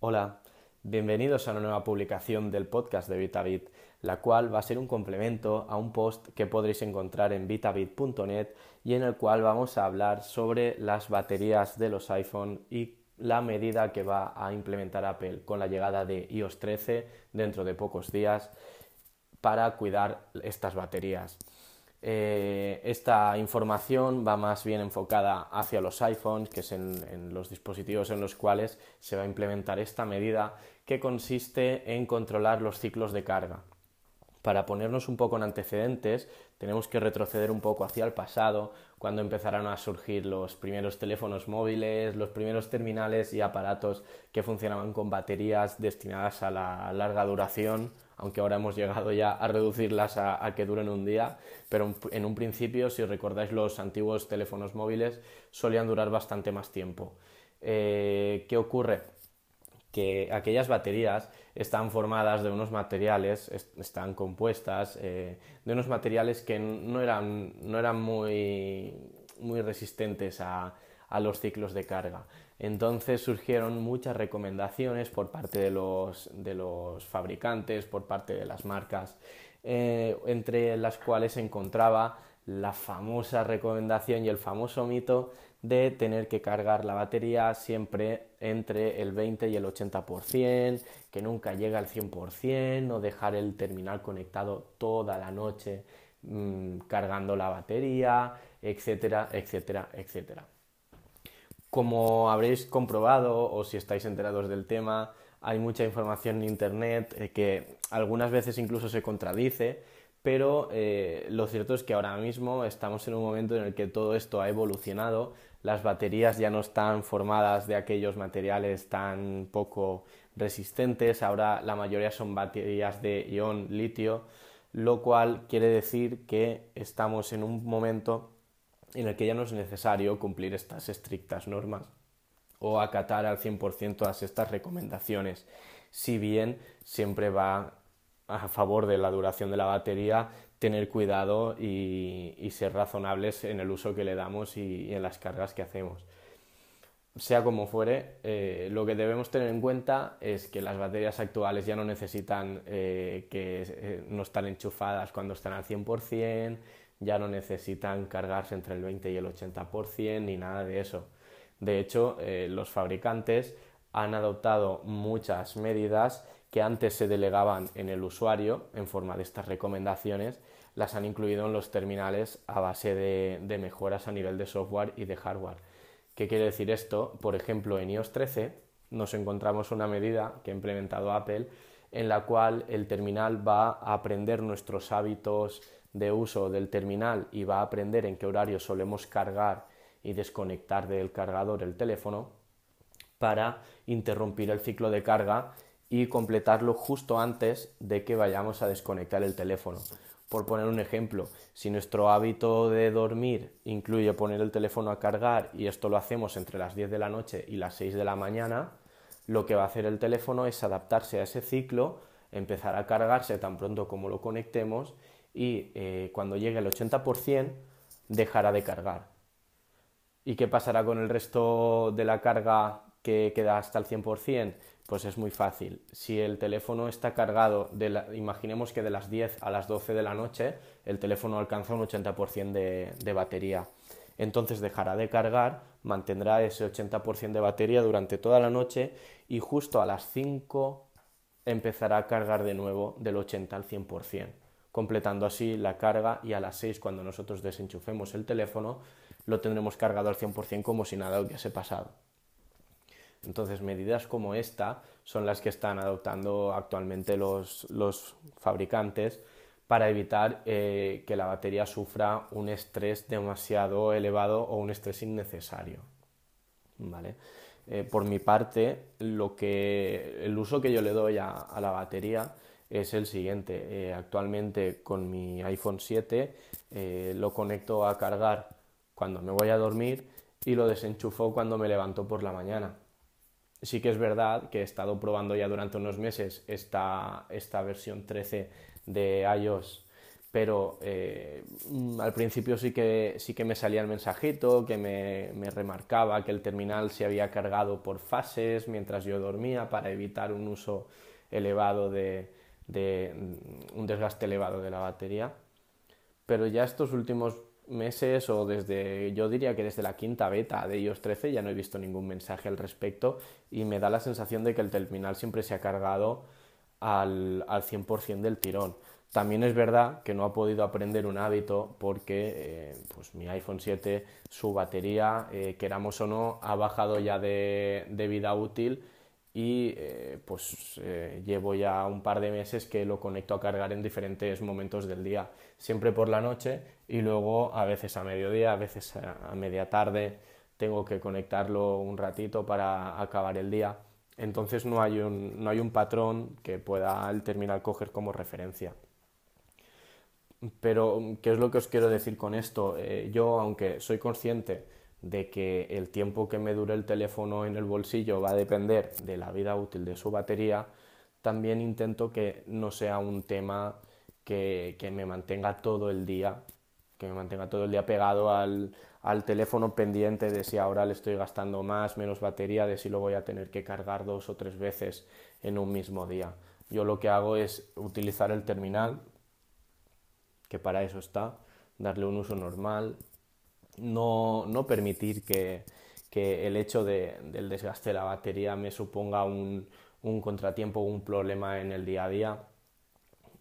Hola, bienvenidos a una nueva publicación del podcast de VitaBit, la cual va a ser un complemento a un post que podréis encontrar en vitabit.net y en el cual vamos a hablar sobre las baterías de los iPhone y la medida que va a implementar Apple con la llegada de iOS 13 dentro de pocos días para cuidar estas baterías. Eh, esta información va más bien enfocada hacia los iPhones, que es en, los dispositivos en los cuales se va a implementar esta medida que consiste en controlar los ciclos de carga. Para ponernos un poco en antecedentes, tenemos que retroceder un poco hacia el pasado, cuando empezaron a surgir los primeros teléfonos móviles, los primeros terminales y aparatos que funcionaban con baterías destinadas a la larga duración aunque ahora hemos llegado ya a reducirlas a, que duren un día, pero en un principio, si recordáis los antiguos teléfonos móviles, solían durar bastante más tiempo. Eh, ¿Qué ocurre? Que aquellas baterías están formadas de unos materiales, están compuestas eh, de unos materiales que no eran, no eran muy, muy resistentes a, a los ciclos de carga. Entonces surgieron muchas recomendaciones por parte de los, fabricantes, por parte de las marcas, eh, entre las cuales se encontraba la famosa recomendación y el famoso mito de tener que cargar la batería siempre entre el 20 y el 80%, que nunca llega al 100%, no dejar el terminal conectado toda la noche mm, cargando la batería, etcétera, etcétera, etcétera. Como habréis comprobado o si estáis enterados del tema, hay mucha información en Internet eh, que algunas veces incluso se contradice, pero eh, lo cierto es que ahora mismo estamos en un momento en el que todo esto ha evolucionado, las baterías ya no están formadas de aquellos materiales tan poco resistentes, ahora la mayoría son baterías de ion litio, lo cual quiere decir que estamos en un momento en el que ya no es necesario cumplir estas estrictas normas o acatar al 100% todas estas recomendaciones, si bien siempre va a favor de la duración de la batería tener cuidado y, ser razonables en el uso que le damos y, en las cargas que hacemos. Sea como fuere, eh, lo que debemos tener en cuenta es que las baterías actuales ya no necesitan eh, que eh, no están enchufadas cuando están al 100%, ya no necesitan cargarse entre el 20 y el 80% ni nada de eso. De hecho, eh, los fabricantes han adoptado muchas medidas que antes se delegaban en el usuario en forma de estas recomendaciones, las han incluido en los terminales a base de, de mejoras a nivel de software y de hardware. ¿Qué quiere decir esto? Por ejemplo, en iOS 13 nos encontramos una medida que ha implementado Apple en la cual el terminal va a aprender nuestros hábitos de uso del terminal y va a aprender en qué horario solemos cargar y desconectar del cargador el teléfono para interrumpir el ciclo de carga y completarlo justo antes de que vayamos a desconectar el teléfono. Por poner un ejemplo, si nuestro hábito de dormir incluye poner el teléfono a cargar y esto lo hacemos entre las 10 de la noche y las 6 de la mañana, lo que va a hacer el teléfono es adaptarse a ese ciclo, empezar a cargarse tan pronto como lo conectemos y eh, cuando llegue al 80% dejará de cargar. ¿Y qué pasará con el resto de la carga que queda hasta el 100%? Pues es muy fácil. Si el teléfono está cargado, imaginemos que de las 10 a las 12 de la noche el teléfono alcanza un 80% de, de batería. Entonces dejará de cargar, mantendrá ese 80% de batería durante toda la noche y justo a las 5 empezará a cargar de nuevo del 80 al 100% completando así la carga y a las 6 cuando nosotros desenchufemos el teléfono lo tendremos cargado al 100% como si nada hubiese pasado. Entonces, medidas como esta son las que están adoptando actualmente los, fabricantes para evitar eh, que la batería sufra un estrés demasiado elevado o un estrés innecesario. ¿Vale? Eh, por mi parte, lo que, el uso que yo le doy a la batería es el siguiente. Eh, actualmente con mi iPhone 7 eh, lo conecto a cargar cuando me voy a dormir y lo desenchufo cuando me levanto por la mañana. Sí que es verdad que he estado probando ya durante unos meses esta, esta versión 13 de iOS pero eh, mm, al principio sí que, sí que me salía el mensajito que me, me, remarcaba que el terminal se había cargado por fases mientras yo dormía para evitar un uso elevado de, de mm, un desgaste elevado de la batería. Pero ya estos últimos meses o desde, yo diría que desde la quinta beta de iOS 13 ya no he visto ningún mensaje al respecto y me da la sensación de que el terminal siempre se ha cargado al, al 100% del tirón. También es verdad que no ha podido aprender un hábito porque eh, pues mi iPhone 7, su batería, eh, queramos o no, ha bajado ya de, de vida útil y eh, pues llevo ya un par de meses que lo conecto a cargar en diferentes momentos del día, siempre por la noche y luego a veces a mediodía, a veces a, media tarde tengo que conectarlo un ratito para acabar el día. Entonces no hay un, no hay un patrón que pueda el terminal coger como referencia. Pero, ¿qué es lo que os quiero decir con esto? Eh, yo, aunque soy consciente de que el tiempo que me dure el teléfono en el bolsillo va a depender de la vida útil de su batería, también intento que no sea un tema que, que me mantenga todo el día, que me mantenga todo el día pegado al, al teléfono pendiente de si ahora le estoy gastando más, menos batería, de si lo voy a tener que cargar dos o tres veces en un mismo día. Yo lo que hago es utilizar el terminal que para eso está, darle un uso normal, no, no permitir que, que, el hecho de, del desgaste de la batería me suponga un, un contratiempo un problema en el día a día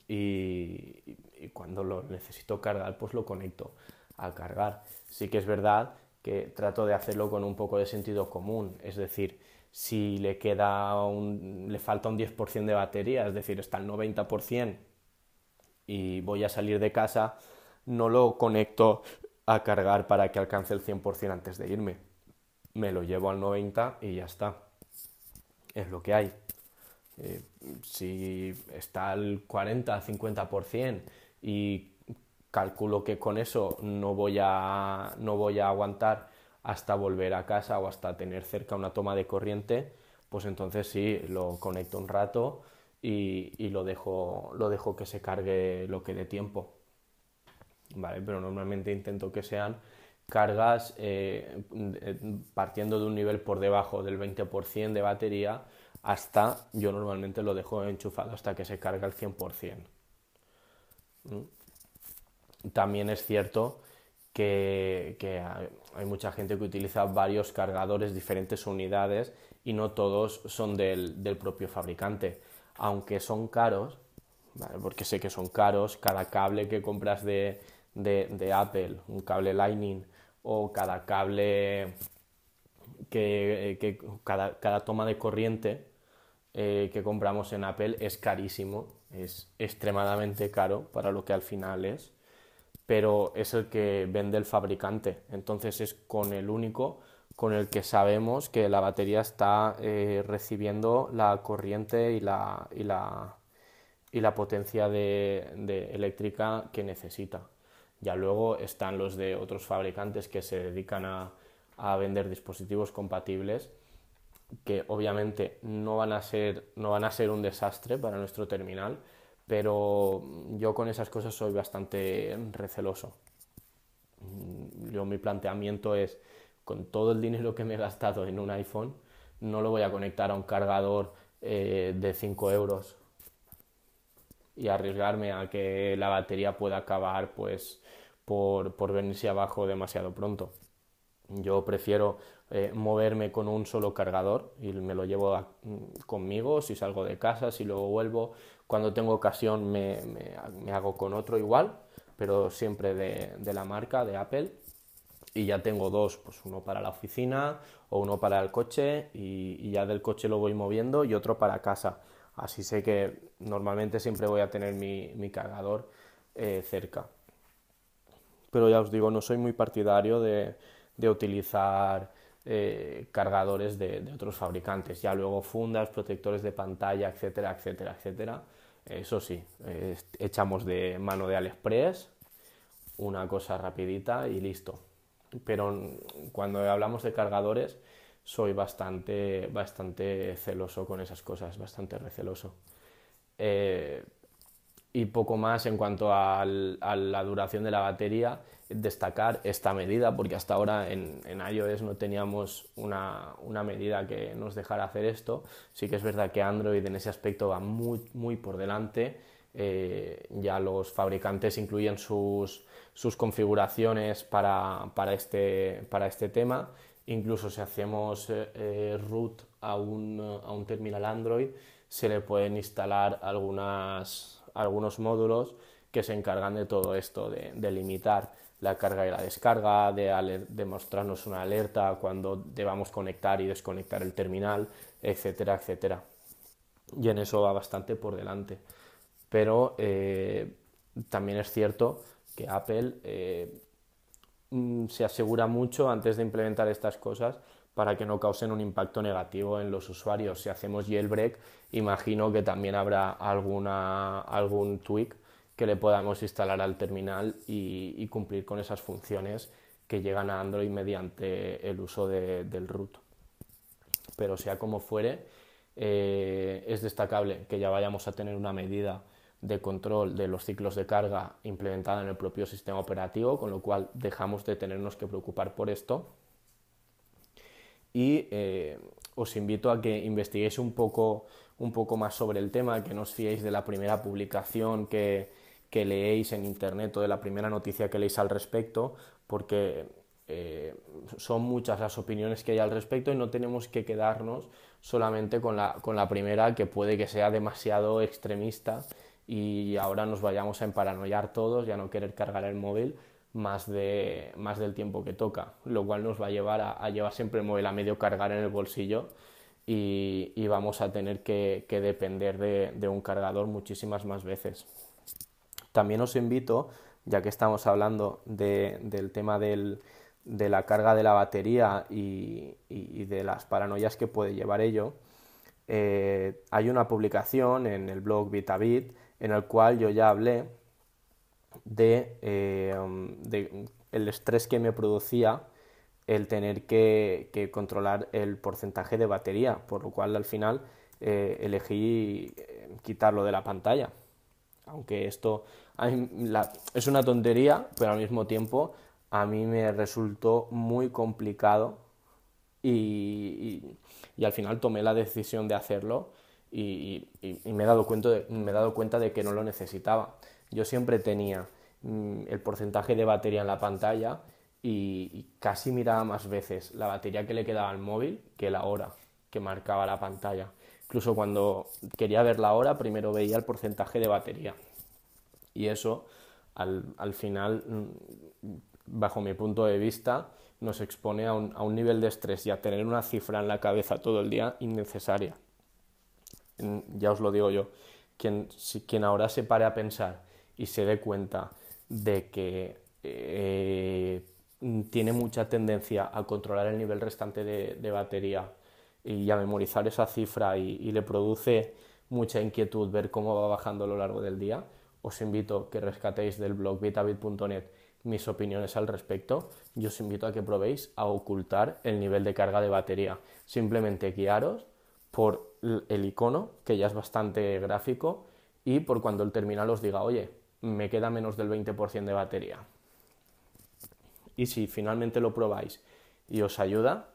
y, cuando lo necesito cargar pues lo conecto a cargar. Sí que es verdad que trato de hacerlo con un poco de sentido común, es decir, si le queda un, le falta un 10% de batería, es decir, está el 90%, y voy a salir de casa, no lo conecto a cargar para que alcance el 100% antes de irme. Me lo llevo al 90% y ya está. Es lo que hay. Eh, si está al 40-50% y calculo que con eso no voy, a, no voy a aguantar hasta volver a casa o hasta tener cerca una toma de corriente, pues entonces sí, lo conecto un rato y, lo, dejo, lo dejo que se cargue lo que dé tiempo. ¿Vale? Pero normalmente intento que sean cargas eh, partiendo de un nivel por debajo del 20% de batería hasta, yo normalmente lo dejo enchufado hasta que se carga el 100%. ¿Mm? También es cierto que, que, hay mucha gente que utiliza varios cargadores, diferentes unidades y no todos son del, del propio fabricante aunque son caros, porque sé que son caros, cada cable que compras de, Apple, un cable Lightning, o cada cable que, cada, toma de corriente eh, que compramos en Apple es carísimo, es extremadamente caro para lo que al final es, pero es el que vende el fabricante, entonces es con el único con el que sabemos que la batería está eh, recibiendo la corriente y la, y la, y la potencia de, eléctrica que necesita. Ya luego están los de otros fabricantes que se dedican a, a vender dispositivos compatibles que obviamente no van, a ser, no van a ser un desastre para nuestro terminal, pero yo con esas cosas soy bastante receloso. Yo mi planteamiento es con todo el dinero que me he gastado en un iPhone, no lo voy a conectar a un cargador eh, de 5 euros y arriesgarme a que la batería pueda acabar pues por, por venirse abajo demasiado pronto. Yo prefiero eh, moverme con un solo cargador y me lo llevo conmigo si salgo de casa, si luego vuelvo. Cuando tengo ocasión me, me, hago con otro igual, pero siempre de, de la marca, de Apple y ya tengo dos, pues uno para la oficina o uno para el coche y, ya del coche lo voy moviendo y otro para casa. Así sé que normalmente siempre voy a tener mi, cargador eh, cerca. Pero ya os digo, no soy muy partidario de, utilizar eh, cargadores de, otros fabricantes. Ya luego fundas, protectores de pantalla, etcétera, etcétera, etcétera. Eso sí, echamos de mano de AliExpress una cosa rapidita y listo pero cuando hablamos de cargadores soy bastante, bastante celoso con esas cosas, bastante receloso. Eh, Y poco más en cuanto a la duración de la batería, destacar esta medida, porque hasta ahora en, iOS no teníamos una, medida que nos dejara hacer esto. Sí que es verdad que Android en ese aspecto va muy, muy por delante. Eh, ya los fabricantes incluyen sus, sus configuraciones para, para, este, para este tema. Incluso si hacemos eh, eh, root a un, a un terminal Android, se le pueden instalar algunos módulos que se encargan de todo esto, de, limitar la carga y la descarga, de, mostrarnos una alerta cuando debamos conectar y desconectar el terminal, etcétera, etcétera. Y en eso va bastante por delante. Pero eh, también es cierto que Apple se asegura mucho antes de implementar estas cosas para que no causen un impacto negativo en los usuarios. Si hacemos jailbreak, imagino que también habrá alguna, algún tweak que le podamos instalar al terminal y, cumplir con esas funciones que llegan a Android mediante el uso del root. Pero sea como fuere, eh, es destacable que ya vayamos a tener una medida de control de los ciclos de carga implementada en el propio sistema operativo, con lo cual dejamos de tenernos que preocupar por esto. Y eh, os invito a que investiguéis un poco, un poco más sobre el tema, que no os fiéis de la primera publicación que, que leéis en internet o de la primera noticia que leéis al respecto, porque eh, son muchas las opiniones que hay al respecto y no tenemos que quedarnos solamente con la, con la primera que puede que sea demasiado extremista y ahora nos vayamos a emparanoiar todos y a no querer cargar el móvil más, de, más del tiempo que toca, lo cual nos va a llevar a, llevar siempre el móvil a medio cargar en el bolsillo y, vamos a tener que, depender de, un cargador muchísimas más veces. También os invito, ya que estamos hablando del tema de la carga de la batería y, de las paranoias que puede llevar ello, eh, hay una publicación en el blog Vitabit en el cual yo ya hablé de, eh, el estrés que me producía el tener que, controlar el porcentaje de batería, por lo cual al final eh, elegí eh, quitarlo de la pantalla. Aunque esto es una tontería, pero al mismo tiempo a mí me resultó muy complicado y al final tomé la decisión de hacerlo y, me, he dado cuenta de, me he dado cuenta de que no lo necesitaba. Yo siempre tenía mm, el porcentaje de batería en la pantalla y, casi miraba más veces la batería que le quedaba al móvil que la hora que marcaba la pantalla. Incluso cuando quería ver la hora, primero veía el porcentaje de batería. Y eso, al, al final, mm, bajo mi punto de vista, nos expone a un, a un nivel de estrés y a tener una cifra en la cabeza todo el día innecesaria ya os lo digo yo, quien, quien ahora se pare a pensar y se dé cuenta de que eh, tiene mucha tendencia a controlar el nivel restante de, batería y a memorizar esa cifra y, le produce mucha inquietud ver cómo va bajando a lo largo del día, os invito a que rescatéis del blog vitabit.net mis opiniones al respecto y os invito a que probéis a ocultar el nivel de carga de batería. Simplemente guiaros por el icono, que ya es bastante gráfico, y por cuando el terminal os diga, oye, me queda menos del 20% de batería. Y si finalmente lo probáis y os ayuda,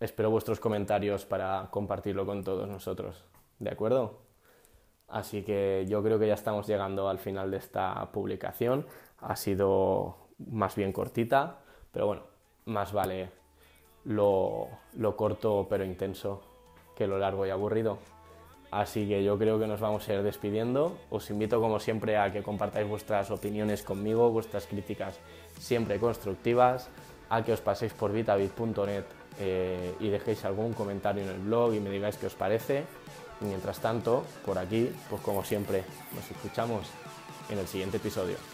espero vuestros comentarios para compartirlo con todos nosotros. ¿De acuerdo? Así que yo creo que ya estamos llegando al final de esta publicación. Ha sido más bien cortita, pero bueno, más vale lo, lo corto pero intenso que lo largo y aburrido. Así que yo creo que nos vamos a ir despidiendo. Os invito como siempre a que compartáis vuestras opiniones conmigo, vuestras críticas siempre constructivas, a que os paséis por vitabit.net eh, y dejéis algún comentario en el blog y me digáis qué os parece. Mientras tanto, por aquí, pues como siempre, nos escuchamos en el siguiente episodio.